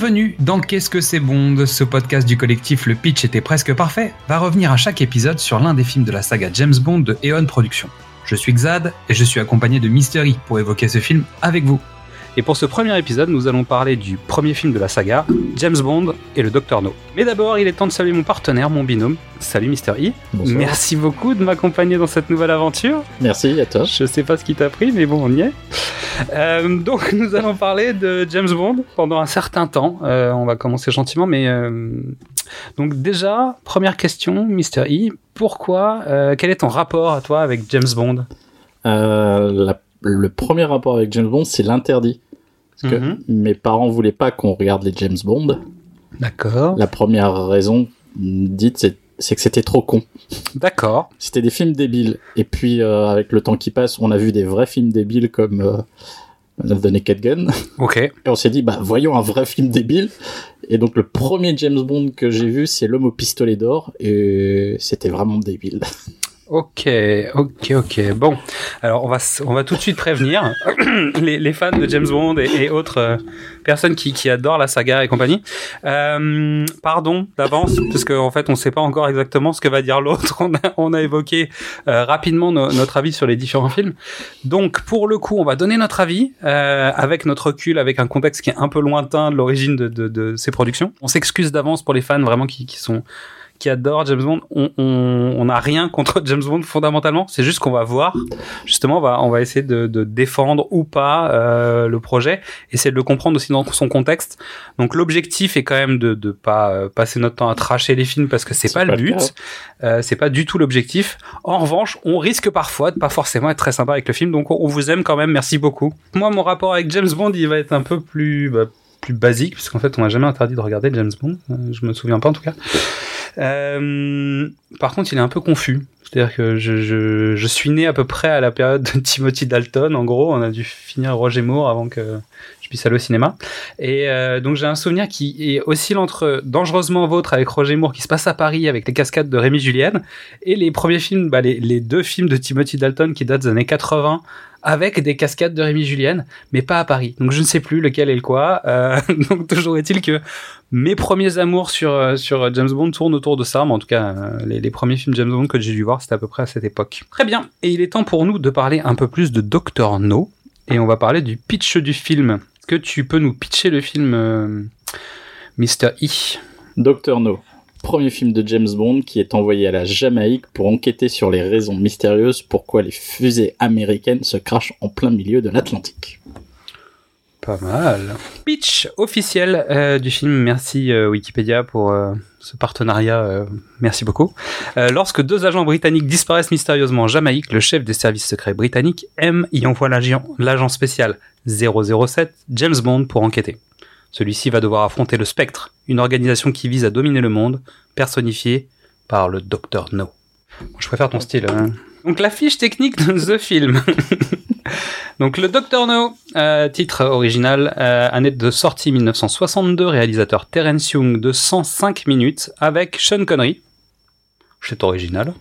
Bienvenue dans Qu'est-ce que c'est Bond Ce podcast du collectif Le Pitch était presque parfait va revenir à chaque épisode sur l'un des films de la saga James Bond de Eon Productions. Je suis Xad et je suis accompagné de Mystery pour évoquer ce film avec vous. Et pour ce premier épisode, nous allons parler du premier film de la saga, James Bond et le Docteur No. Mais d'abord, il est temps de saluer mon partenaire, mon binôme. Salut Mister E. Bonsoir. Merci beaucoup de m'accompagner dans cette nouvelle aventure. Merci à toi. Je sais pas ce qui t'a pris, mais bon, on y est. Euh, donc, nous allons parler de James Bond pendant un certain temps. Euh, on va commencer gentiment, mais euh, donc déjà, première question, Mister E. Pourquoi Quel est ton rapport à toi avec James Bond? La- le premier rapport avec James Bond, c'est l'interdit. Parce que Mhm. mes parents voulaient pas qu'on regarde les James Bond. D'accord. La première raison dite, c'est c'est que c'était trop con. D'accord. C'était des films débiles. Et puis, euh, avec le temps qui passe, on a vu des vrais films débiles comme euh, The Naked Gun. Ok. Et on s'est dit, bah, voyons un vrai film débile. Et donc, le premier James Bond que j'ai vu, c'est L'homme au pistolet d'or. Et c'était vraiment débile. Ok, ok, ok. Bon, alors on va, on va tout de suite prévenir les, les fans de James Bond et, et autres euh, personnes qui, qui adorent la saga et compagnie. Euh, pardon d'avance, parce qu'en en fait on ne sait pas encore exactement ce que va dire l'autre. On a, on a évoqué euh, rapidement no- notre avis sur les différents films. Donc pour le coup, on va donner notre avis euh, avec notre recul, avec un contexte qui est un peu lointain de l'origine de, de, de ces productions. On s'excuse d'avance pour les fans vraiment qui, qui sont qui adore James Bond, on on- on n'a rien contre James Bond fondamentalement. C'est juste qu'on va voir. Justement, on va, on va essayer de, de défendre ou pas euh, le projet, essayer de le comprendre aussi dans son contexte. Donc l'objectif est quand même de de pas euh, passer notre temps à tracher les films parce que c'est pas, pas le but. Euh, c'est pas du tout l'objectif. En revanche, on risque parfois de pas forcément être très sympa avec le film. Donc on, on vous aime quand même. Merci beaucoup. Moi, mon rapport avec James Bond, il va être un peu plus bah, plus basique, parce qu'en fait, on m'a jamais interdit de regarder James Bond. Euh, je me souviens pas en tout cas. Euh, par contre, il est un peu confus. C'est-à-dire que je, je, je suis né à peu près à la période de Timothy Dalton. En gros, on a dû finir Roger Moore avant que je puisse aller au cinéma. Et euh, donc j'ai un souvenir qui est oscille entre Dangereusement Vôtre avec Roger Moore qui se passe à Paris avec les cascades de Rémi Julienne et les premiers films, bah, les, deux films de Timothy Dalton qui datent des années 80 avec des cascades de Rémi Julienne, mais pas à Paris. Donc je ne sais plus lequel est le quoi. Euh, donc toujours est-il que mes premiers amours sur euh, sur James Bond tournent autour de ça. Mais en tout cas, euh, les, premiers films James Bond que j'ai dû voir, c'était à peu près à cette époque. Très bien. Et il est temps pour nous de parler un peu plus de Doctor No. Et on va parler du pitch du film. Que tu peux nous pitcher le film, euh, Mr. E? Doctor No, premier film de James Bond qui est envoyé à la Jamaïque pour enquêter sur les raisons mystérieuses pourquoi les fusées américaines se crachent en plein milieu de l'Atlantique. Pas mal. Pitch officiel euh, du film. Merci euh, Wikipédia pour euh, ce partenariat. merci beaucoup. Lorsque deux agents britanniques disparaissent mystérieusement en Jamaïque, le chef des services secrets britanniques M y envoie l'agent l'agent spécial 007 James Bond pour enquêter. Celui-ci va devoir affronter le Spectre, une organisation qui vise à dominer le monde, personnifiée par le Docteur No. Je préfère ton style. hein. Donc la fiche technique de The Film. Donc le Docteur No, euh, titre original, euh, année de sortie 1962, réalisateur Terence Young de 105 minutes avec Sean Connery, c'est original,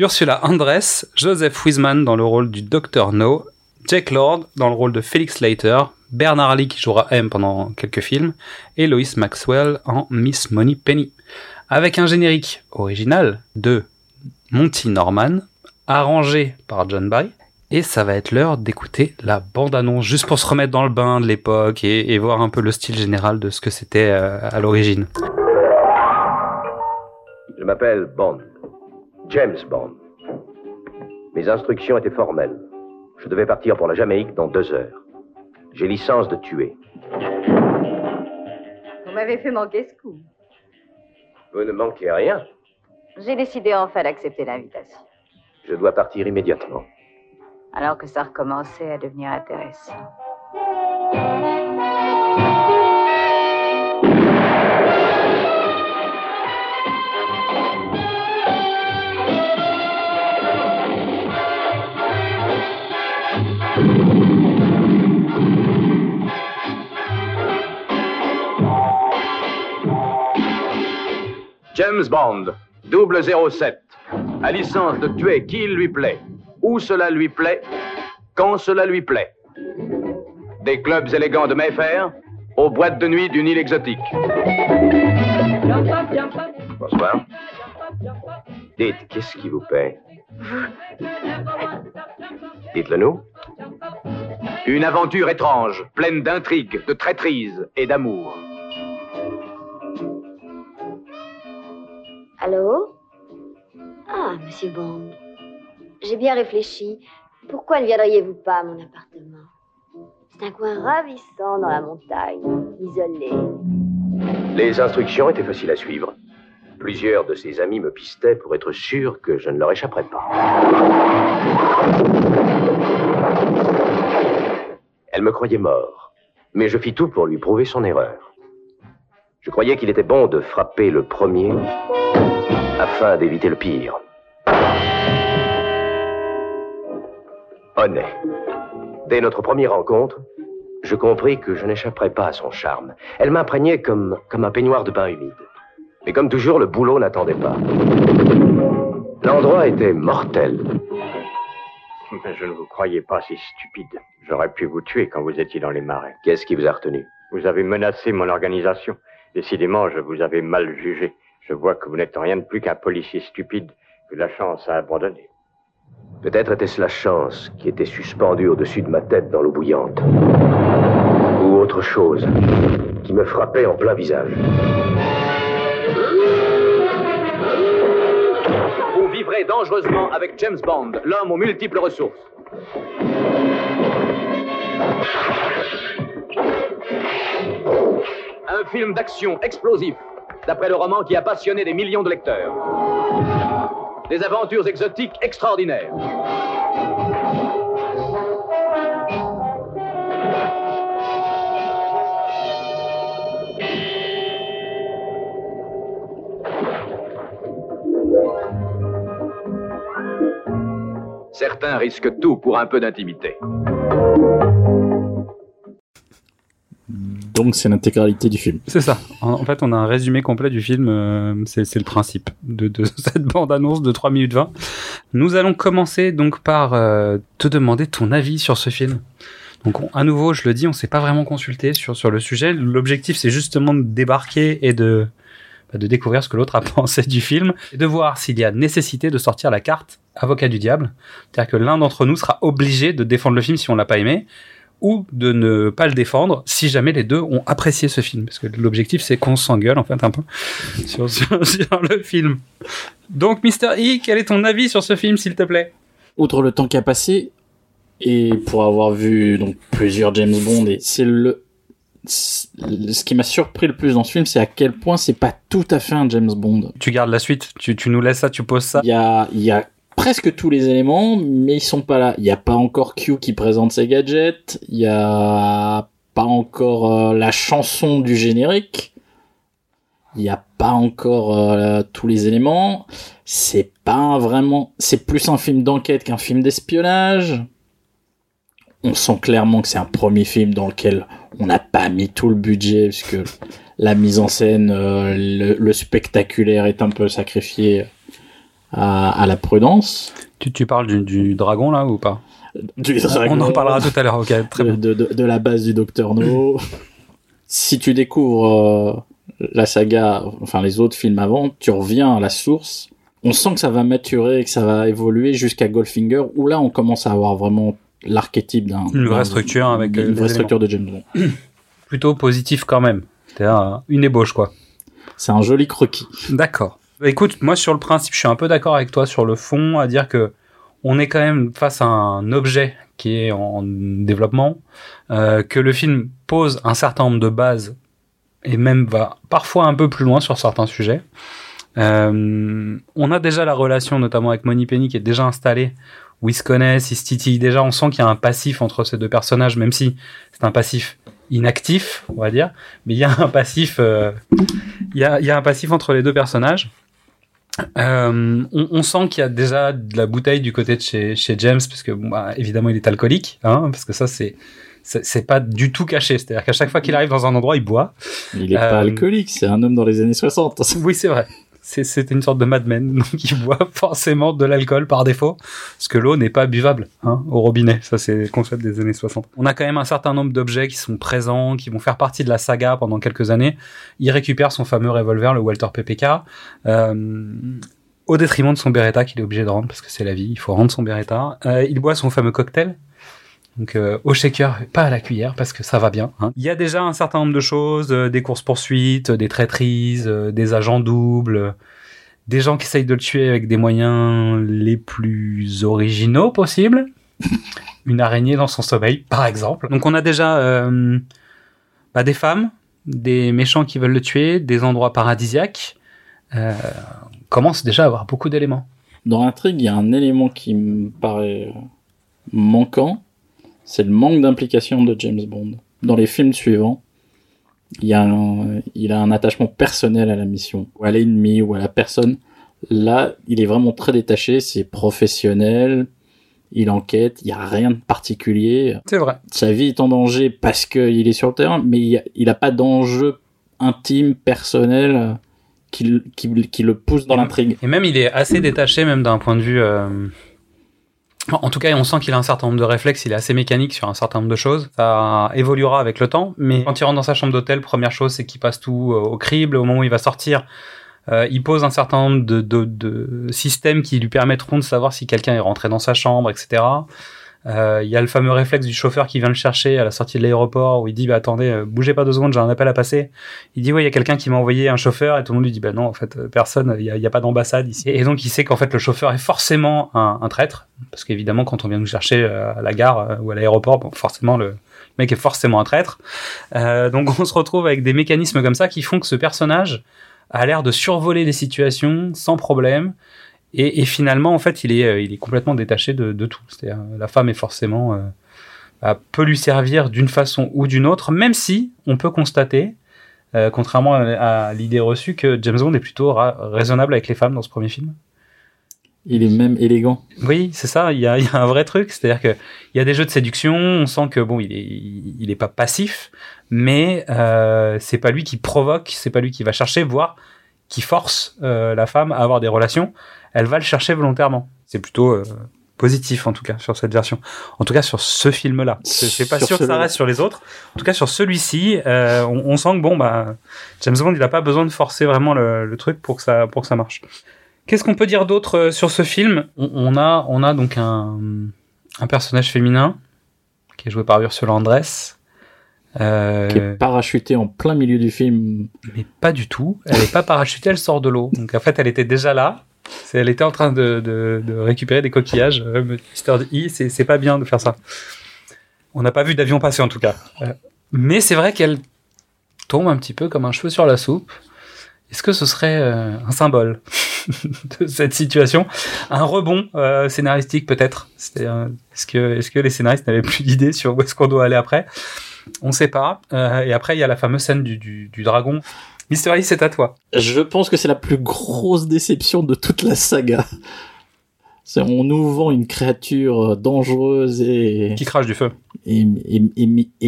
Ursula Andress, Joseph Wiseman dans le rôle du Docteur No, Jake Lord dans le rôle de Felix Leiter, Bernard Lee qui jouera M pendant quelques films, et Lois Maxwell en Miss Money Penny. Avec un générique original de Monty Norman, arrangé par John Barry, et ça va être l'heure d'écouter la bande-annonce, juste pour se remettre dans le bain de l'époque et, et voir un peu le style général de ce que c'était euh, à l'origine. Je m'appelle Bond. James Bond. Mes instructions étaient formelles. Je devais partir pour la Jamaïque dans deux heures. J'ai licence de tuer. Vous m'avez fait manquer ce coup. Vous ne manquez rien. J'ai décidé enfin d'accepter l'invitation. Je dois partir immédiatement. Alors que ça recommençait à devenir intéressant. James Bond, 007, a licence de tuer qui lui plaît, où cela lui plaît, quand cela lui plaît. Des clubs élégants de Mayfair, aux boîtes de nuit d'une île exotique. Bonsoir. Dites, qu'est-ce qui vous paie? Dites-le nous. Une aventure étrange, pleine d'intrigues, de traîtrise et d'amour. Allô? Ah, monsieur Bond. J'ai bien réfléchi. Pourquoi ne viendriez-vous pas à mon appartement? C'est un coin ravissant dans la montagne, isolé. Les instructions étaient faciles à suivre. Plusieurs de ses amis me pistaient pour être sûr que je ne leur échapperais pas. Elle me croyait mort, mais je fis tout pour lui prouver son erreur. Je croyais qu'il était bon de frapper le premier afin d'éviter le pire. Honnête. Dès notre première rencontre, je compris que je n'échapperais pas à son charme. Elle m'imprégnait comme, comme un peignoir de bain humide. Mais comme toujours, le boulot n'attendait pas. L'endroit était mortel. Mais je ne vous croyais pas si stupide. J'aurais pu vous tuer quand vous étiez dans les marais. Qu'est-ce qui vous a retenu? Vous avez menacé mon organisation. Décidément, je vous avais mal jugé. Je vois que vous n'êtes rien de plus qu'un policier stupide que la chance a abandonné. Peut-être était-ce la chance qui était suspendue au-dessus de ma tête dans l'eau bouillante. Ou autre chose qui me frappait en plein visage. Vous vivrez dangereusement avec James Bond, l'homme aux multiples ressources. Un film d'action explosif, d'après le roman qui a passionné des millions de lecteurs. Des aventures exotiques extraordinaires. Certains risquent tout pour un peu d'intimité. Donc c'est l'intégralité du film. C'est ça. En, fait, on a un résumé complet du film. euh, c'est le principe de, cette bande-annonce de 3 minutes 20. Nous allons commencer donc par euh, te demander ton avis sur ce film. Donc, on- à nouveau, je le dis, on s'est pas vraiment consulté sur, sur le sujet. L'objectif, c'est justement de débarquer et de, bah, de découvrir ce que l'autre a pensé du film et de voir s'il y a nécessité de sortir la carte avocat du diable. C'est-à-dire que l'un d'entre nous sera obligé de défendre le film si on l'a pas aimé ou de ne pas le défendre si jamais les deux ont apprécié ce film. Parce que l'objectif, c'est qu'on s'engueule, en fait, un peu sur, sur, sur le film. Donc, Mister E, quel est ton avis sur ce film, s'il te plaît? Outre le temps qui a passé, et pour avoir vu donc plusieurs James Bond, et c'est le ce qui m'a surpris le plus dans ce film, c'est à quel point c'est pas tout à fait un James Bond. Tu gardes la suite, tu, tu nous laisses ça, tu poses ça. Il y a, y a presque tous les éléments, mais ils sont pas là. Il y a pas encore Q qui présente ses gadgets. Il y a pas encore euh, la chanson du générique. Il y a pas encore euh, tous les éléments. C'est pas vraiment. C'est plus un film d'enquête qu'un film d'espionnage. On sent clairement que c'est un premier film dans lequel on n'a pas mis tout le budget puisque la mise en scène, euh, le spectaculaire est un peu sacrifié à, à la prudence. Tu, tu parles du, du dragon, là, ou pas? Du On en dragon, parlera tout à l'heure, ok, très de, bien. de, de- de la base du Docteur No. si tu découvres euh, la saga, enfin les autres films avant, tu reviens à la source. On sent que ça va maturer, que ça va évoluer jusqu'à Goldfinger, où là on commence à avoir vraiment l'archétype d'un Une vraie structure avec, euh, une des vraie structure de James Bond. Plutôt positif quand même. C'est-à-dire euh, une ébauche, quoi. C'est un joli croquis. D'accord. Écoute, moi sur le principe, je suis un peu d'accord avec toi sur le fond, à dire que on est quand même face à un objet qui est en développement, euh, que le film pose un certain nombre de bases et même va parfois un peu plus loin sur certains sujets. Euh, on a déjà la relation, notamment avec Money Penny, qui est déjà installée, où ils se connaissent, ils se titillent déjà. On sent qu'il y a un passif entre ces deux personnages, même si c'est un passif inactif, on va dire, mais il y a un passif, euh, il y a un passif entre les deux personnages. Euh, on, on sent qu'il y a déjà de la bouteille du côté de chez, chez James, parce que bah, évidemment il est alcoolique, hein, parce que ça c'est c'est c'est pas du tout caché. C'est-à-dire qu'à chaque fois qu'il arrive dans un endroit, il boit. Il est Euh, pas alcoolique, c'est un homme dans les années 60. Oui, c'est vrai. C'était une sorte de madman, donc il boit forcément de l'alcool par défaut, parce que l'eau n'est pas buvable hein, au robinet. Ça, c'est le concept des années 60. On a quand même un certain nombre d'objets qui sont présents, qui vont faire partie de la saga pendant quelques années. Il récupère son fameux revolver, le Walter PPK, euh, au détriment de son Beretta qu'il est obligé de rendre, parce que c'est la vie, il faut rendre son Beretta. Euh, il boit son fameux cocktail, donc euh, au shaker, pas à la cuillère parce que ça va bien. Hein. Il y a déjà un certain nombre de choses, euh, des courses poursuites, des traîtrises, euh, des agents doubles, des gens qui essayent de le tuer avec des moyens les plus originaux possibles. Une araignée dans son sommeil, par exemple. Donc on a déjà bah, des femmes, des méchants qui veulent le tuer, des endroits paradisiaques. on commence déjà à avoir beaucoup d'éléments. Dans l'intrigue, il y a un élément qui me paraît manquant c'est le manque d'implication de James Bond. Dans les films suivants, il, a un, il a un attachement personnel à la mission, ou à l'ennemi, ou à la personne. Là, il est vraiment très détaché, c'est professionnel, il enquête, il n'y a rien de particulier. C'est vrai. Sa vie est en danger parce qu'il est sur le terrain, mais il n'a pas d'enjeu intime, personnel, qui, qui, le pousse dans l'intrigue. Et même, il est assez détaché, même d'un point de vue... Euh, en tout cas, on sent qu'il a un certain nombre de réflexes, il est assez mécanique sur un certain nombre de choses. Ça évoluera avec le temps, mais quand il rentre dans sa chambre d'hôtel, première chose, c'est qu'il passe tout euh, au crible. Au moment où il va sortir, euh, il pose un certain nombre de, systèmes qui lui permettront de savoir si quelqu'un est rentré dans sa chambre, etc. Euh, il y a le fameux réflexe du chauffeur qui vient le chercher à la sortie de l'aéroport où il dit bah attendez euh, bougez pas deux secondes j'ai un appel à passer. Il dit ouais il y a quelqu'un qui m'a envoyé un chauffeur et tout le monde lui dit bah non en fait euh, personne il y a, pas d'ambassade ici. Et donc il sait qu'en fait le chauffeur est forcément un, un traître parce qu'évidemment quand on vient nous chercher à la gare ou à l'aéroport bon, forcément le mec est forcément un traître. Euh, donc on se retrouve avec des mécanismes comme ça qui font que ce personnage a l'air de survoler les situations sans problème et, et, finalement, en fait, il est, euh, il est complètement détaché de, de tout. C'est-à-dire, la femme est forcément euh, peut lui servir d'une façon ou d'une autre, même si on peut constater, euh, contrairement à, l'idée reçue, que James Bond est plutôt raisonnable avec les femmes dans ce premier film. Il est même élégant. Oui, c'est ça. Il y a, il y a un vrai truc, c'est-à-dire que il y a des jeux de séduction. On sent que bon, il est, il est pas passif, mais euh, c'est pas lui qui provoque, c'est pas lui qui va chercher, voire qui force euh, la femme à avoir des relations elle va le chercher volontairement. C'est plutôt euh, positif en tout cas sur cette version. En tout cas sur ce film-là. C'est pas sûr que ça reste sur les autres. En tout cas sur celui-ci, euh, on, sent que bon bah James Bond il a pas besoin de forcer vraiment le, truc pour que ça pour que ça marche. Qu'est-ce qu'on peut dire d'autre euh, sur ce film? On, a on a donc un, un personnage féminin qui est joué par Ursula Andress. Euh... Qui est parachutée en plein milieu du film. Mais pas du tout. Elle est pas parachutée, elle sort de l'eau. Donc en fait, elle était déjà là elle était en train de, récupérer des coquillages. Euh, Mister E, c'est pas bien de faire ça. On n'a pas vu d'avion passer en tout cas. Euh, mais c'est vrai qu'elle tombe un petit peu comme un cheveu sur la soupe. Est-ce que ce serait euh, un symbole de cette situation? Un rebond scénaristique peut-être? Est-ce que, les scénaristes n'avaient plus d'idées sur où est-ce qu'on doit aller après? On ne sait pas. et après, il y a la fameuse scène du dragon Mystery, c'est à toi. Je pense que c'est la plus grosse déception de toute la saga. On nous vend une créature dangereuse et... Qui crache du feu. Et,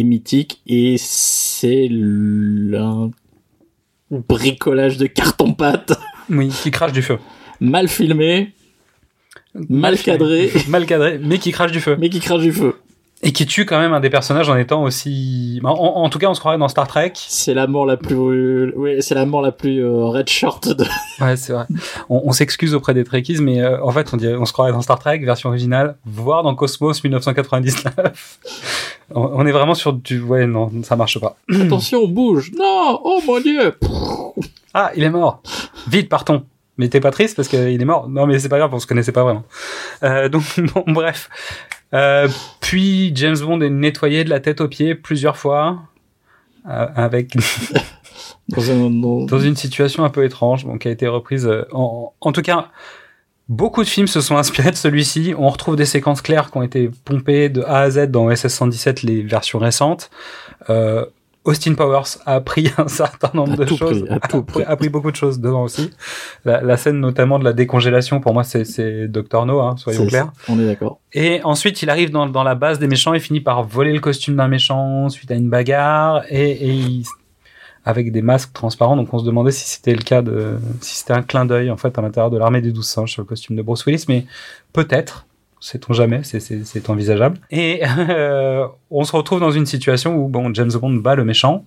mythique, et c'est un bricolage de carton-pâte. Oui, qui crache du feu. Mal filmé, mal cadré. mal cadré, mais qui crache du feu. Mais qui crache du feu. Et qui tue quand même un des personnages en étant aussi. En, tout cas, on se croirait dans Star Trek. C'est la mort la plus. Oui, c'est la mort la plus euh, red short de. ouais, c'est vrai. On, s'excuse auprès des Trekkies, mais euh, en fait, on, dirait, on se croirait dans Star Trek, version originale, voire dans Cosmos 1999. on, est vraiment sur du. Ouais, non, ça marche pas. Attention, bouge Non Oh mon dieu Ah, il est mort Vite, partons mais t'es pas triste parce qu'il est mort Non, mais c'est pas grave, on se connaissait pas vraiment. Euh, donc, bon, bref. Euh, puis James Bond est nettoyé de la tête aux pieds plusieurs fois euh, avec dans, une situation un peu étrange, bon, qui a été reprise. Euh, en, en, tout cas, beaucoup de films se sont inspirés de celui-ci. On retrouve des séquences claires qui ont été pompées de A à Z dans SS 117, les versions récentes. Euh, Austin Powers a appris un certain nombre de choses, a, appris, beaucoup de choses dedans aussi. La, scène notamment de la décongélation, pour moi, c'est Doctor No, hein, soyons clairs. On est d'accord. Et ensuite, il arrive dans, dans, la base des méchants et finit par voler le costume d'un méchant suite à une bagarre et, et il, avec des masques transparents. Donc on se demandait si c'était le cas de, si c'était un clin d'œil en fait à l'intérieur de l'armée des douze singes sur le costume de Bruce Willis, mais peut-être. Sait-on jamais, c'est envisageable. Et euh, on se retrouve dans une situation où bon, James Bond bat le méchant,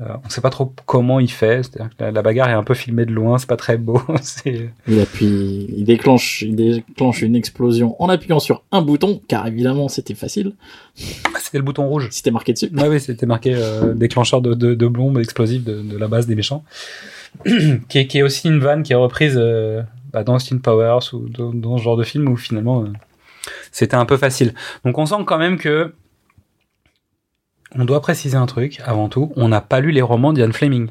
euh, on ne sait pas trop comment il fait. C'est-à-dire que la, bagarre est un peu filmée de loin, c'est pas très beau. il appuie, il déclenche, il déclenche une explosion en appuyant sur un bouton, car évidemment c'était facile. C'était le bouton rouge. C'était marqué dessus. Ouais, oui, c'était marqué euh, déclencheur de, de, de bombes explosives de, la base des méchants, qui, est, qui, est, aussi une vanne qui est reprise bah, dans Austin Powers ou dans, dans, ce genre de film où finalement c'était un peu facile. Donc on sent quand même que on doit préciser un truc avant tout. On n'a pas lu les romans d'Ian Fleming.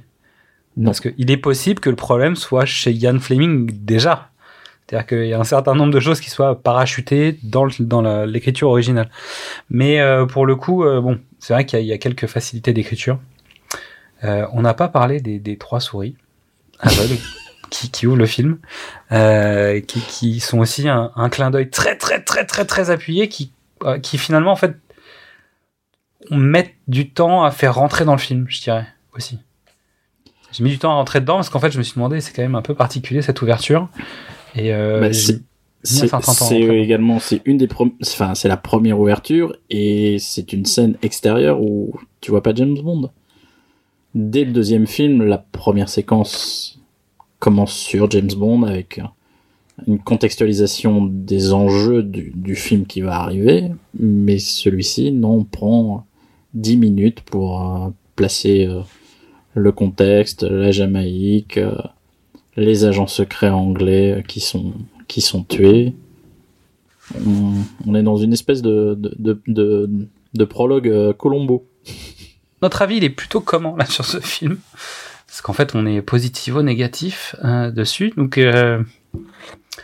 Non. Parce qu'il est possible que le problème soit chez Ian Fleming déjà. C'est-à-dire qu'il y a un certain nombre de choses qui soient parachutées dans, dans l'écriture originale. Mais euh, pour le coup, euh, bon, c'est vrai qu'il y, a quelques facilités d'écriture. Euh, on n'a pas parlé des, trois souris aveugles qui, qui ouvrent le film, qui, qui, sont aussi un, un clin d'œil très très très très très appuyé, qui, qui finalement en fait on met du temps à faire rentrer dans le film, je dirais aussi. J'ai mis du temps à rentrer dedans parce qu'en fait, je me suis demandé, c'est quand même un peu particulier cette ouverture. Et euh, bah, c'est également, c'est une des, enfin, c'est la première ouverture et c'est une scène extérieure où tu vois pas James Bond. Dès le deuxième film, la première séquence commence sur James Bond avec une contextualisation des enjeux du, film qui va arriver, mais celui-ci, non, prend 10 minutes pour euh, placer euh, le contexte, la Jamaïque, euh, les agents secrets anglais qui sont, qui sont tués. On, est dans une espèce de, de, de, de, prologue Colombo. Notre avis, il est plutôt comment là sur ce film? Parce qu'en fait, on est positif ou négatif dessus. Donc,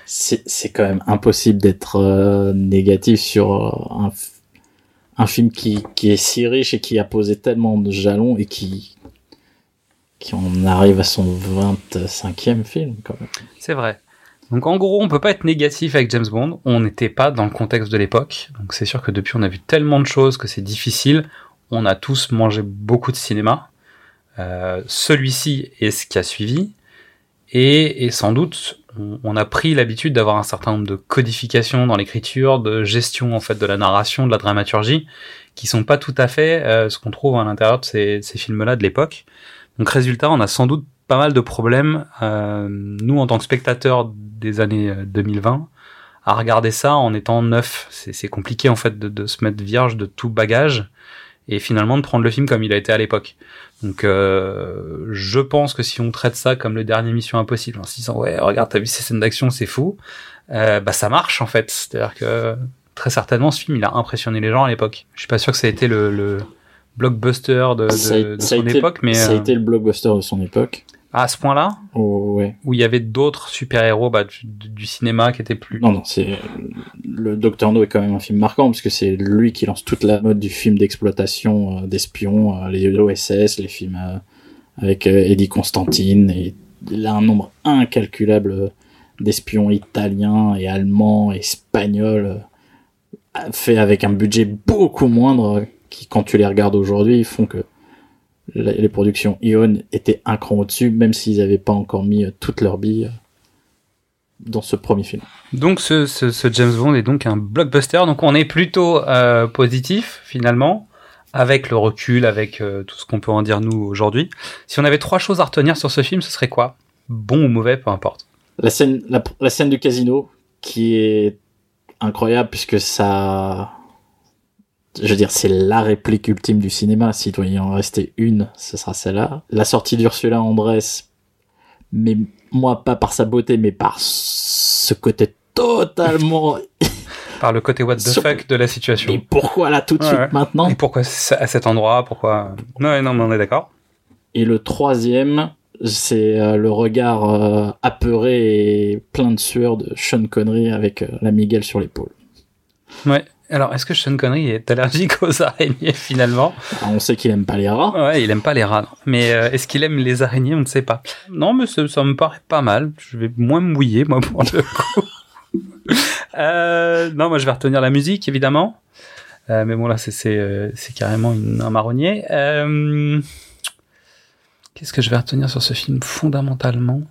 c'est quand même impossible d'être négatif sur un, un film qui, qui est si riche et qui a posé tellement de jalons et qui, qui en arrive à son 25e film quand même. C'est vrai. Donc en gros, on peut pas être négatif avec James Bond. On n'était pas dans le contexte de l'époque. Donc c'est sûr que depuis, on a vu tellement de choses que c'est difficile. On a tous mangé beaucoup de cinéma. Euh, Celui-ci est ce qui a suivi. Et, et sans doute, on, a pris l'habitude d'avoir un certain nombre de codifications dans l'écriture, de gestion en fait de la narration, de la dramaturgie, qui sont pas tout à fait euh, ce qu'on trouve à l'intérieur de ces, ces films-là de l'époque. Donc résultat, on a sans doute pas mal de problèmes, euh, nous en tant que spectateurs des années 2020, euh, à regarder ça en étant neuf. C'est compliqué en fait de, de, se mettre vierge de tout bagage et finalement de prendre le film comme il a été à l'époque. Donc euh, je pense que si on traite ça comme le dernier Mission Impossible, en se disant ouais regarde t'as vu ces scènes d'action c'est fou, euh, bah ça marche en fait. C'est-à-dire que très certainement ce film il a impressionné les gens à l'époque. Je suis pas sûr que ça a été le, blockbuster de, son époque, mais ça a euh, été le blockbuster de son époque à ce point-là oh, ouais. Où il y avait d'autres super-héros bah, du, cinéma qui étaient plus... Non, non, c'est... Le Docteur No est quand même un film marquant, parce que c'est lui qui lance toute la mode du film d'exploitation euh, d'espions, euh, les OSS, les films euh, avec Eddie Constantine, et il a un nombre incalculable d'espions italiens et allemands et espagnols, fait avec un budget beaucoup moindre, qui quand tu les regardes aujourd'hui, font que les productions Ion étaient un cran au-dessus, même s'ils n'avaient pas encore mis euh, toutes leurs billes euh, dans ce premier film. Donc ce, ce, James Bond est donc un blockbuster, donc on est plutôt euh, positif finalement, avec le recul, avec tout ce qu'on peut en dire nous aujourd'hui. Si on avait trois choses à retenir sur ce film, ce serait quoi? Bon ou mauvais, peu importe. La scène, la scène du casino, qui est incroyable puisque ça je veux dire, c'est la réplique ultime du cinéma. S'il doit y en rester une, ce sera celle-là. La sortie d'Ursula Andress, mais moi, pas par sa beauté, mais par ce côté totalement... par le côté what the fuck de la situation. Et pourquoi là tout de suite maintenant Et pourquoi à cet endroit Pourquoi Non, non, mais on est d'accord. Et le troisième, c'est euh, le regard euh, apeuré et plein de sueur de Sean Connery avec euh, la Miguel sur l'épaule. Ouais. Alors, est-ce que Sean Connery est allergique aux araignées finalement? On sait qu'il aime pas les rats. Ouais, il aime pas les rats. Mais euh, est-ce qu'il aime les araignées? On ne sait pas. Non, mais ça, me paraît pas mal. Je vais moins me mouiller, moi, pour le coup. euh, non, moi, je vais retenir la musique, évidemment. Euh, mais bon, là, c'est c'est carrément une, un marronnier. Qu'est-ce que je vais retenir sur ce film fondamentalement?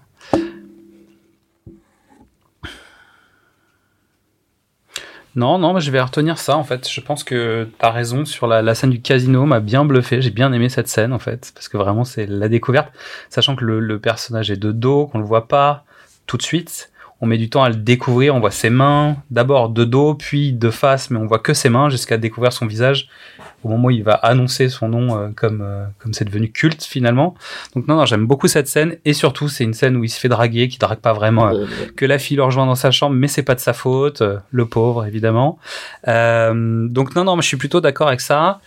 Non, non, je vais retenir ça en fait. Je pense que tu as raison sur la, scène du casino, m'a bien bluffé. J'ai bien aimé cette scène en fait, parce que vraiment c'est la découverte, sachant que le, personnage est de dos, qu'on le voit pas tout de suite. On met du temps à le découvrir, on voit ses mains, d'abord de dos, puis de face, mais on voit que ses mains jusqu'à découvrir son visage au moment où il va annoncer son nom euh, comme euh, comme c'est devenu culte finalement. Donc non, non j'aime beaucoup cette scène et surtout c'est une scène où il se fait draguer, qui drague pas vraiment, euh, que la fille le rejoint dans sa chambre, mais c'est pas de sa faute, le pauvre évidemment. donc non, non, mais je suis plutôt d'accord avec ça.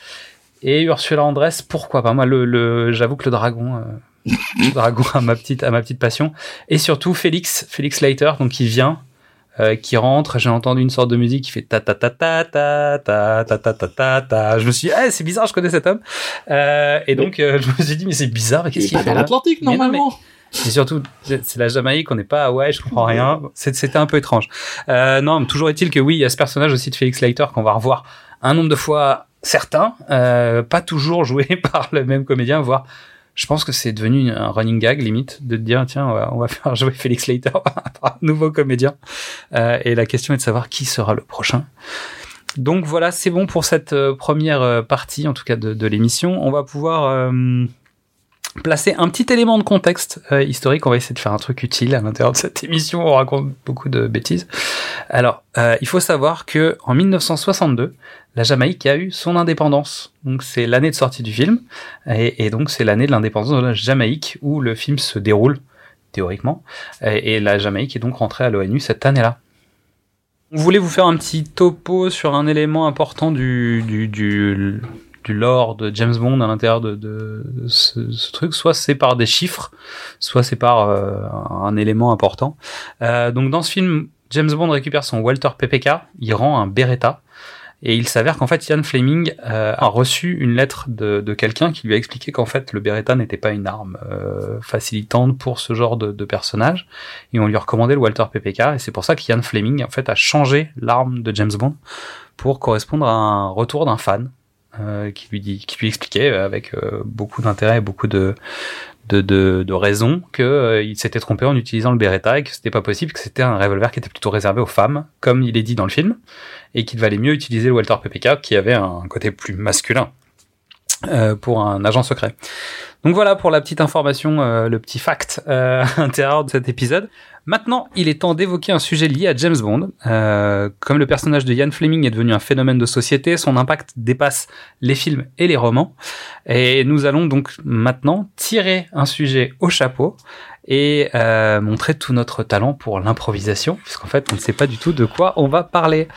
Et Ursula Andress, pourquoi pas? Moi, le, le j'avoue que le dragon. Dragon à ma petite à ma petite passion et surtout Félix Félix Leiter donc il vient euh, qui rentre, j'ai entendu une sorte de musique qui fait ta ta ta ta ta ta ta ta ta ta ta. Je me suis dit, ah, c'est bizarre, je connais cet homme. Euh, et donc, euh, je me suis dit, mais c'est bizarre, qu'est-ce qu'il fait dans l'Atlantique, normalement. Et surtout, c'est la Jamaïque, on n'est pas à ouais, je comprends rien. C'était un peu étrange. Euh, non, toujours est-il que oui, il y a ce personnage aussi de Félix Leiter qu'on va revoir un nombre de fois certains, euh, pas toujours joué par le même comédien, voire je pense que c'est devenu un running gag limite de te dire tiens on va, faire jouer Félix Leiter un nouveau comédien. Euh, et la question est de savoir qui sera le prochain. Donc voilà c'est bon pour cette euh, première euh, partie en tout cas de, l'émission. On va pouvoir placer un petit élément de contexte euh, historique. On va essayer de faire un truc utile à l'intérieur de cette émission. On raconte beaucoup de bêtises. Alors, euh, il faut savoir que en 1962, la Jamaïque a eu son indépendance. Donc c'est l'année de sortie du film, et, donc c'est l'année de l'indépendance de la Jamaïque où le film se déroule théoriquement. Et, et la Jamaïque est donc rentrée à l'ONU cette année-là. On voulait vous faire un petit topo sur un élément important du, du, du du lore de James Bond à l'intérieur de, ce, ce, truc. Soit c'est par des chiffres, soit c'est par euh, un élément important. Euh, donc dans ce film, James Bond récupère son Walter PPK, il rend un Beretta. Et il s'avère qu'en fait, Ian Fleming euh, a reçu une lettre de, de quelqu'un qui lui a expliqué qu'en fait, le Beretta n'était pas une arme facilitante pour ce genre de, de, personnage. Et on lui a recommandé le Walter PPK. Et c'est pour ça qu'Ian Fleming, en fait, a changé l'arme de James Bond pour correspondre à un retour d'un fan euh, qui lui expliquait euh, avec euh, beaucoup d'intérêt beaucoup de de, de, raisons que il s'était trompé en utilisant le Beretta et que c'était pas possible, que c'était un revolver qui était plutôt réservé aux femmes, comme il est dit dans le film, et qu'il valait mieux utiliser le Walter PPK qui avait un côté plus masculin euh, pour un agent secret. Donc voilà pour la petite information, euh, le petit fact euh, intérieur de cet épisode. Maintenant, il est temps d'évoquer un sujet lié à James Bond. Euh, comme le personnage de Ian Fleming est devenu un phénomène de société, son impact dépasse les films et les romans. Et nous allons donc maintenant tirer un sujet au chapeau et euh, montrer tout notre talent pour l'improvisation, puisqu'en fait, on ne sait pas du tout de quoi on va parler.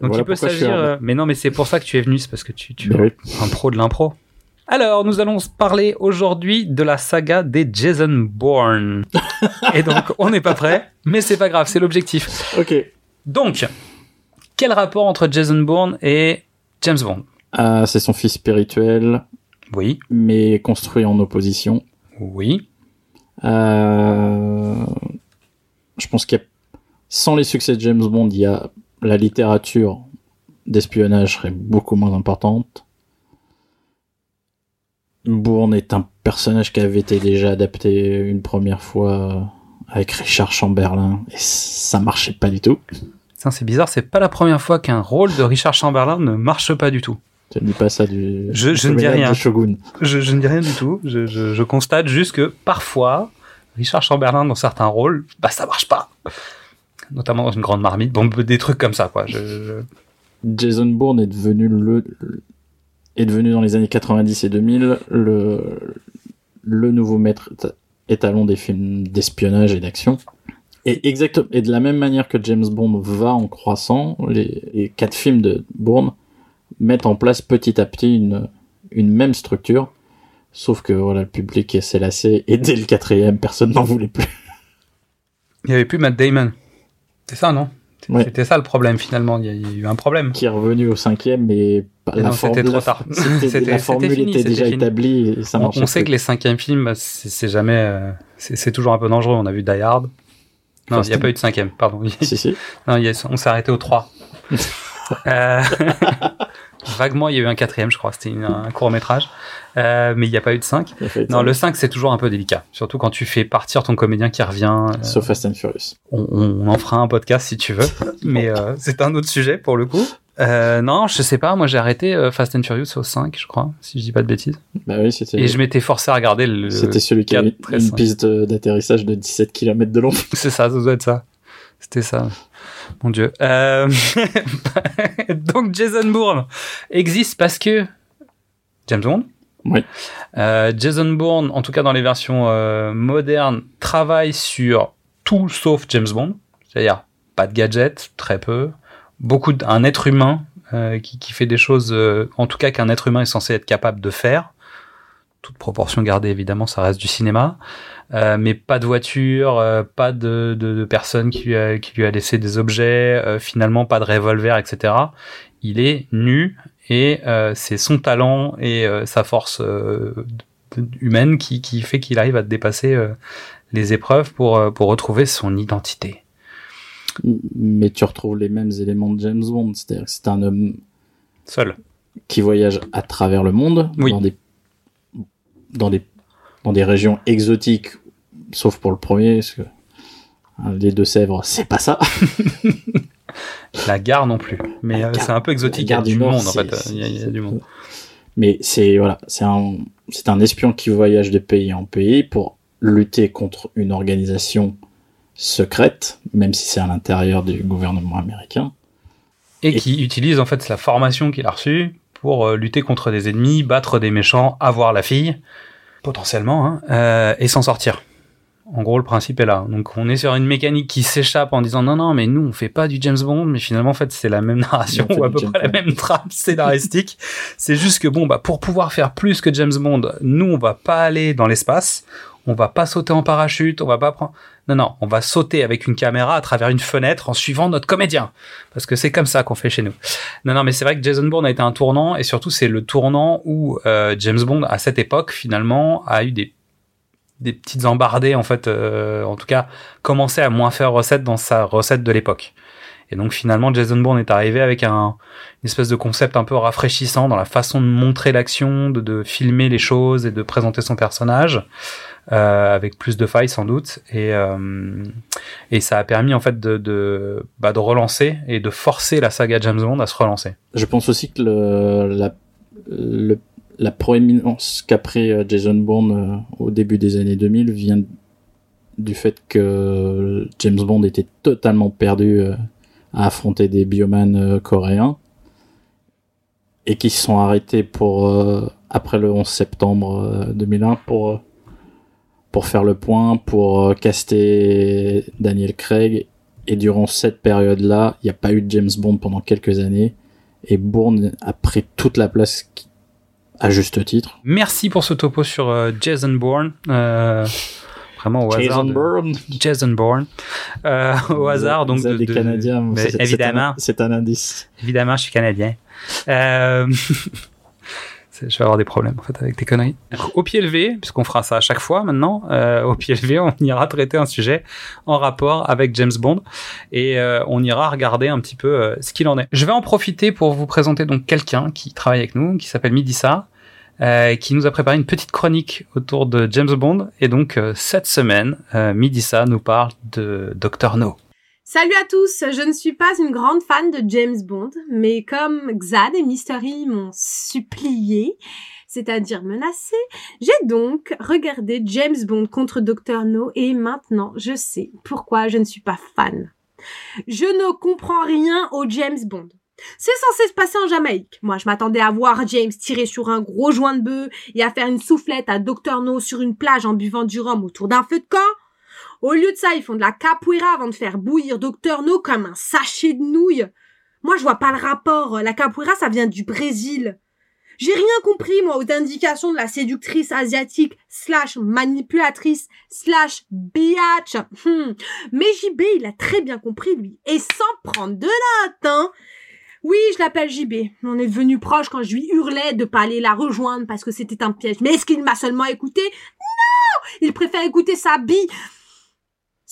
Donc voilà il peut s'agir... Euh, mais non, mais c'est pour ça que tu es venu, c'est parce que tu, tu es un pro de l'impro. Alors, nous allons parler aujourd'hui de la saga des Jason Bourne. Et donc, on n'est pas prêt, mais c'est pas grave, c'est l'objectif. Ok. Donc, quel rapport entre Jason Bourne et James Bond? Ah, C'est son fils spirituel. Oui. Mais construit en opposition. Oui. Euh... Je pense qu'il y a... Sans les succès de James Bond, il y a la littérature d'espionnage serait beaucoup moins importante. Bourne est un personnage qui avait été déjà adapté une première fois avec Richard Chamberlain et ça marchait pas du tout. C'est bizarre, c'est pas la première fois qu'un rôle de Richard Chamberlain ne marche pas du tout. Tu ne dis pas ça du. Je, je ne dis rien. Shogun. Je, je, ne dis rien du tout. Je, je, je, constate juste que parfois, Richard Chamberlain dans certains rôles, bah ça marche pas. Notamment dans une grande marmite, bon des trucs comme ça quoi. Jason Bourne est devenu le est devenu dans les années 90 et 2000 le, le nouveau maître étalon des films d'espionnage et d'action. Et exactement, et de la même manière que James Bond va en croissant, les, les quatre films de Bourne mettent en place petit à petit une, une même structure. Sauf que voilà, le public s'est lassé et dès le quatrième, personne n'en voulait plus. Il n'y avait plus Matt Damon. C'est ça, non? C'était ça le problème finalement. Il y a eu un problème. Qui est revenu au cinquième, mais la c'était trop tard. la formule fini, était déjà fini. établie et ça. On, on sait que les cinquièmes films, bah, c'est jamais, euh, c'est toujours un peu dangereux. On a vu Die Hard. Non, il n'y a pas eu de cinquième, pardon. si, si. Non, on s'est arrêté au 3. Euh, vaguement, il y a eu un quatrième, je crois. C'était un court métrage. Euh, mais il n'y a pas eu de 5. Non, le 5, c'est toujours un peu délicat. Surtout quand tu fais partir ton comédien qui revient. Euh, Sauf Fast and Furious. On, on, en fera un podcast si tu veux. mais euh, c'est un autre sujet pour le coup. Euh, non, je sais pas. Moi, j'ai arrêté Fast and Furious au 5, je crois, si je dis pas de bêtises. Bah oui, c'était. Et je m'étais forcé à regarder le. C'était celui qui avait une piste d'atterrissage de 17 km de long. c'est ça, ça doit être ça. C'était ça. Mon dieu. Euh... Donc, Jason Bourne existe parce que James Bond oui. Euh, Jason Bourne, en tout cas dans les versions euh, modernes, travaille sur tout sauf James Bond. C'est-à-dire pas de gadgets, très peu. Beaucoup d'un être humain qui, qui, fait des choses, en tout cas qu'un être humain est censé être capable de faire. Toute proportion gardée, évidemment, ça reste du cinéma. Euh, mais pas de voiture, pas de, de, de, personne qui lui, a, qui lui a laissé des objets, finalement pas de revolver, etc. Il est nu et euh, c'est son talent et euh, sa force euh, humaine qui, qui fait qu'il arrive à dépasser les épreuves pour, pour retrouver son identité. Mais tu retrouves les mêmes éléments de James Bond, c'est-à-dire que c'est un homme seul qui voyage à travers le monde oui. dans des dans des dans des régions exotiques, sauf pour le premier, parce que hein, les Deux-Sèvres, c'est pas ça. La gare non plus. Mais euh, c'est un peu exotique. La gare il y a du, monde, en fait. Il y a, il y a du monde. Mais c'est, voilà, c'est un, c'est un espion qui voyage de pays en pays pour lutter contre une organisation secrète, même si c'est à l'intérieur du gouvernement américain. Et, et, qui utilise, en fait, la formation qu'il a reçue pour euh, lutter contre des ennemis, battre des méchants, avoir la fille, potentiellement, hein, euh, et s'en sortir. En gros, le principe est là. Donc, on est sur une mécanique qui s'échappe en disant non, non, mais nous, on fait pas du James Bond, mais finalement, en fait, c'est la même narration ou à peu près la même trame scénaristique. c'est juste que bon, bah, pour pouvoir faire plus que James Bond, nous, on va pas aller dans l'espace, on va pas sauter en parachute, on va pas prendre. Non, non, on va sauter avec une caméra à travers une fenêtre en suivant notre comédien. Parce que c'est comme ça qu'on fait chez nous. Non, non, mais c'est vrai que Jason Bourne a été un tournant, et surtout, c'est le tournant où euh, James Bond, à cette époque, finalement, a eu des des petites embardées en fait euh, en tout cas commençait à moins faire recette dans sa recette de l'époque et donc finalement Jason Bourne est arrivé avec un une espèce de concept un peu rafraîchissant dans la façon de montrer l'action de, de filmer les choses et de présenter son personnage euh, avec plus de failles sans doute. Et euh, et ça a permis en fait de bah, de relancer et de forcer la saga James Bond à se relancer. Je pense aussi que le la la proéminence qu'a pris Jason Bourne euh, au début des années 2000 vient du fait que James Bond était totalement perdu euh, à affronter des biomanes euh, coréens et qui se sont arrêtés pour après le 11 septembre 2001 pour pour faire le point, pour caster Daniel Craig et durant cette période-là, il n'y a pas eu de James Bond pendant quelques années et Bourne a pris toute la place à juste titre. Merci pour ce topo sur euh, Jason Bourne. Euh, vraiment au Jason hasard. de- Bourne. Jason Bourne. Euh, au hasard, donc. Vous êtes de- des de- Canadiens, évidemment. un- C'est un, indice. Évidemment, je suis canadien. Euh... je vais avoir des problèmes en fait avec tes conneries. Au pied levé, puisqu'on fera ça à chaque fois maintenant, euh, au pied levé, on ira traiter un sujet en rapport avec James Bond et euh, on ira regarder un petit peu euh, ce qu'il en est. Je vais en profiter pour vous présenter donc quelqu'un qui travaille avec nous, qui s'appelle Midissa. euh, qui nous a préparé une petite chronique autour de James Bond et donc euh, cette semaine, Midissa nous parle de Dr No. Salut à tous, je ne suis pas une grande fan de James Bond, mais comme Xad et Mystery m'ont supplié, c'est-à-dire menacé, j'ai donc regardé James Bond contre Dr. No et maintenant je sais pourquoi je ne suis pas fan. Je ne comprends rien au James Bond. C'est censé se passer en Jamaïque. Moi, je m'attendais à voir James tirer sur un gros joint de bœuf et à faire une soufflette à Dr. No sur une plage en buvant du rhum autour d'un feu de camp. Au lieu de ça, ils font de la capoeira avant de faire bouillir Dr. No comme un sachet de nouilles. Moi, je vois pas le rapport. La capoeira, ça vient du Brésil. J'ai rien compris, moi, aux indications de la séductrice asiatique slash manipulatrice slash biatch. Hmm. Mais JB, il a très bien compris, lui. Et sans prendre de notes, hein. Oui, je l'appelle JB. On est devenu proche quand je lui hurlais de pas aller la rejoindre parce que c'était un piège. Mais est-ce qu'il m'a seulement écouté? Non! Il préfère écouter sa bille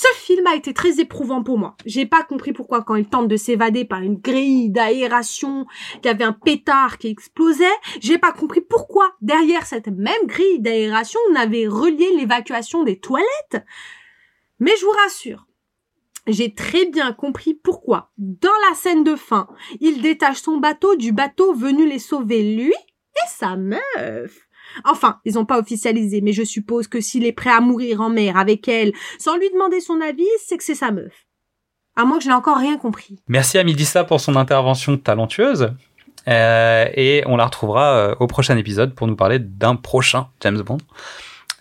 Ce film a été très éprouvant pour moi. J'ai pas compris pourquoi quand il tente de s'évader par une grille d'aération, qu'il y avait un pétard qui explosait, j'ai pas compris pourquoi derrière cette même grille d'aération on avait relié l'évacuation des toilettes. Mais je vous rassure, j'ai très bien compris pourquoi, dans la scène de fin, il détache son bateau du bateau venu les sauver lui et sa meuf. Enfin, ils n'ont pas officialisé, mais je suppose que s'il est prêt à mourir en mer avec elle, sans lui demander son avis, c'est que c'est sa meuf. À moins que je n'ai encore rien compris. Merci à Midissa pour son intervention talentueuse. Euh, et on la retrouvera euh, au prochain épisode pour nous parler d'un prochain James Bond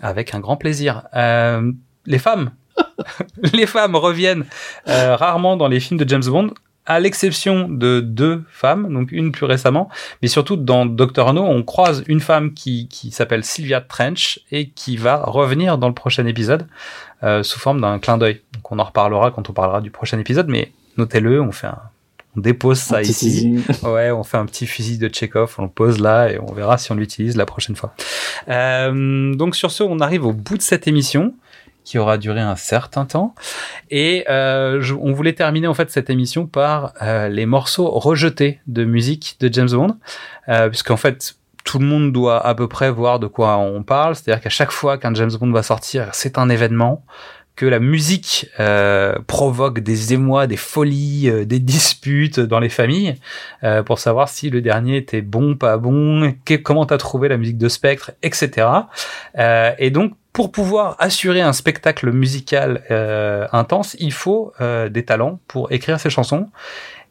avec un grand plaisir. Euh, les femmes, les femmes reviennent rarement dans les films de James Bond, à l'exception de deux femmes, donc une plus récemment, mais surtout dans Doctor No, on croise une femme qui, qui s'appelle Sylvia Trench et qui va revenir dans le prochain épisode euh, sous forme d'un clin d'œil. Donc on en reparlera quand on parlera du prochain épisode, mais notez-le, on fait un, on dépose ça ici. Ouais, on fait un petit fusil de Chekhov, on le pose là et on verra si on l'utilise la prochaine fois. Euh, donc sur ce, on arrive au bout de cette émission qui aura duré un certain temps. Et euh, je, on voulait terminer en fait cette émission par euh, les morceaux rejetés de musique de James Bond, euh, puisqu'en fait tout le monde doit à peu près voir de quoi on parle. C'est-à-dire qu'à chaque fois qu'un James Bond va sortir, c'est un événement que la musique euh, provoque des émois, des folies, des disputes dans les familles pour savoir si le dernier était bon, pas bon, que, comment t'as trouvé la musique de Spectre, etc. Et donc pour pouvoir assurer un spectacle musical euh, intense, il faut euh, des talents pour écrire ces chansons.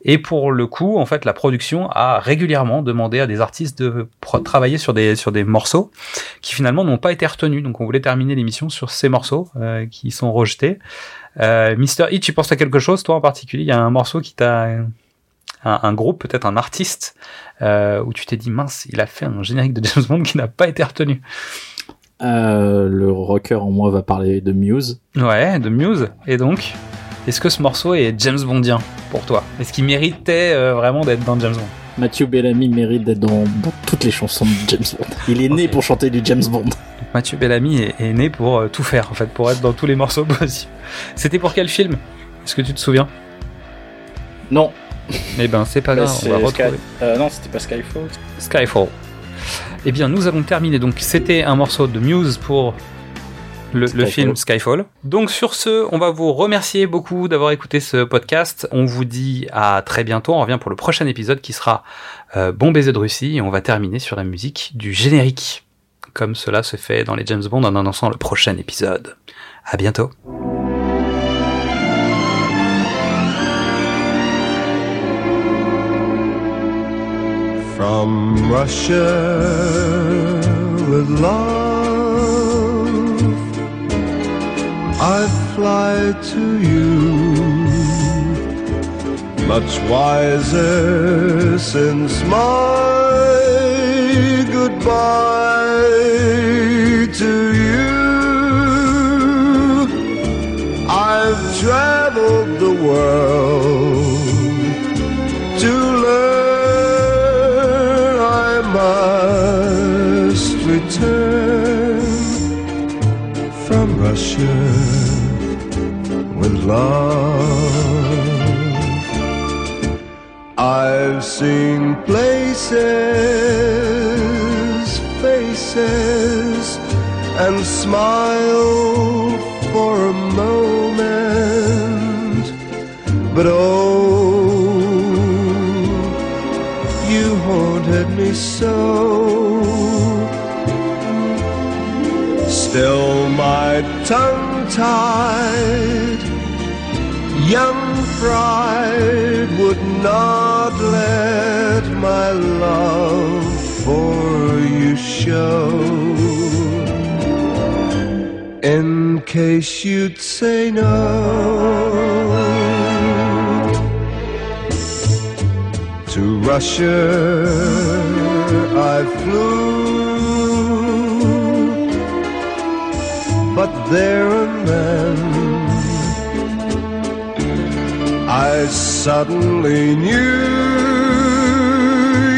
Et pour le coup, en fait, la production a régulièrement demandé à des artistes de travailler sur des sur des morceaux qui finalement n'ont pas été retenus. Donc, on voulait terminer l'émission sur ces morceaux euh, qui sont rejetés. Euh, Mister Hitch, tu penses à quelque chose, toi en particulier? Il y a un morceau qui t'a un, groupe, peut-être un artiste, euh, où tu t'es dit mince, il a fait un générique de James Bond qui n'a pas été retenu. Euh, le rocker en moi va parler de Muse. Ouais, de Muse. Et donc, est-ce que ce morceau est James Bondien pour toi? Est-ce qu'il méritait euh, vraiment d'être dans James Bond? Mathieu Bellamy mérite d'être dans, dans, toutes les chansons de James Bond. Il est né pour chanter du James Bond. Mathieu Bellamy est, est né pour euh, tout faire, en fait, pour être dans tous les morceaux possibles. C'était pour quel film? Est-ce que tu te souviens? Non. Eh ben, c'est pas grave, on va retrouver. Sky... Euh, non, c'était pas Skyfall. Skyfall. Eh bien, nous avons terminé. Donc, c'était un morceau de Muse pour le, le, film Skyfall. Donc, sur ce, on va vous remercier beaucoup d'avoir écouté ce podcast. On vous dit à très bientôt. On revient pour le prochain épisode qui sera euh, Bon baiser de Russie. Et on va terminer sur la musique du générique. Comme cela se fait dans les James Bond en annonçant le prochain épisode. À bientôt. From Russia with love, I fly to you, much wiser since my goodbye to you. I've traveled the world love. I've seen places, faces, and smiled for a moment, but oh you haunted me so. Still, my tongue tied, young pride would not let my love for you show. In case you'd say no. To Russia I flew, but there and then suddenly knew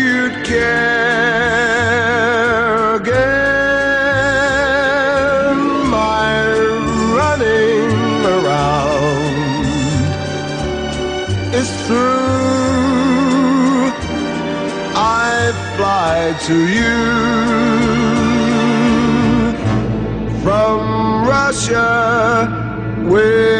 you'd care again. My running around is through. I fly to you from Russia. with.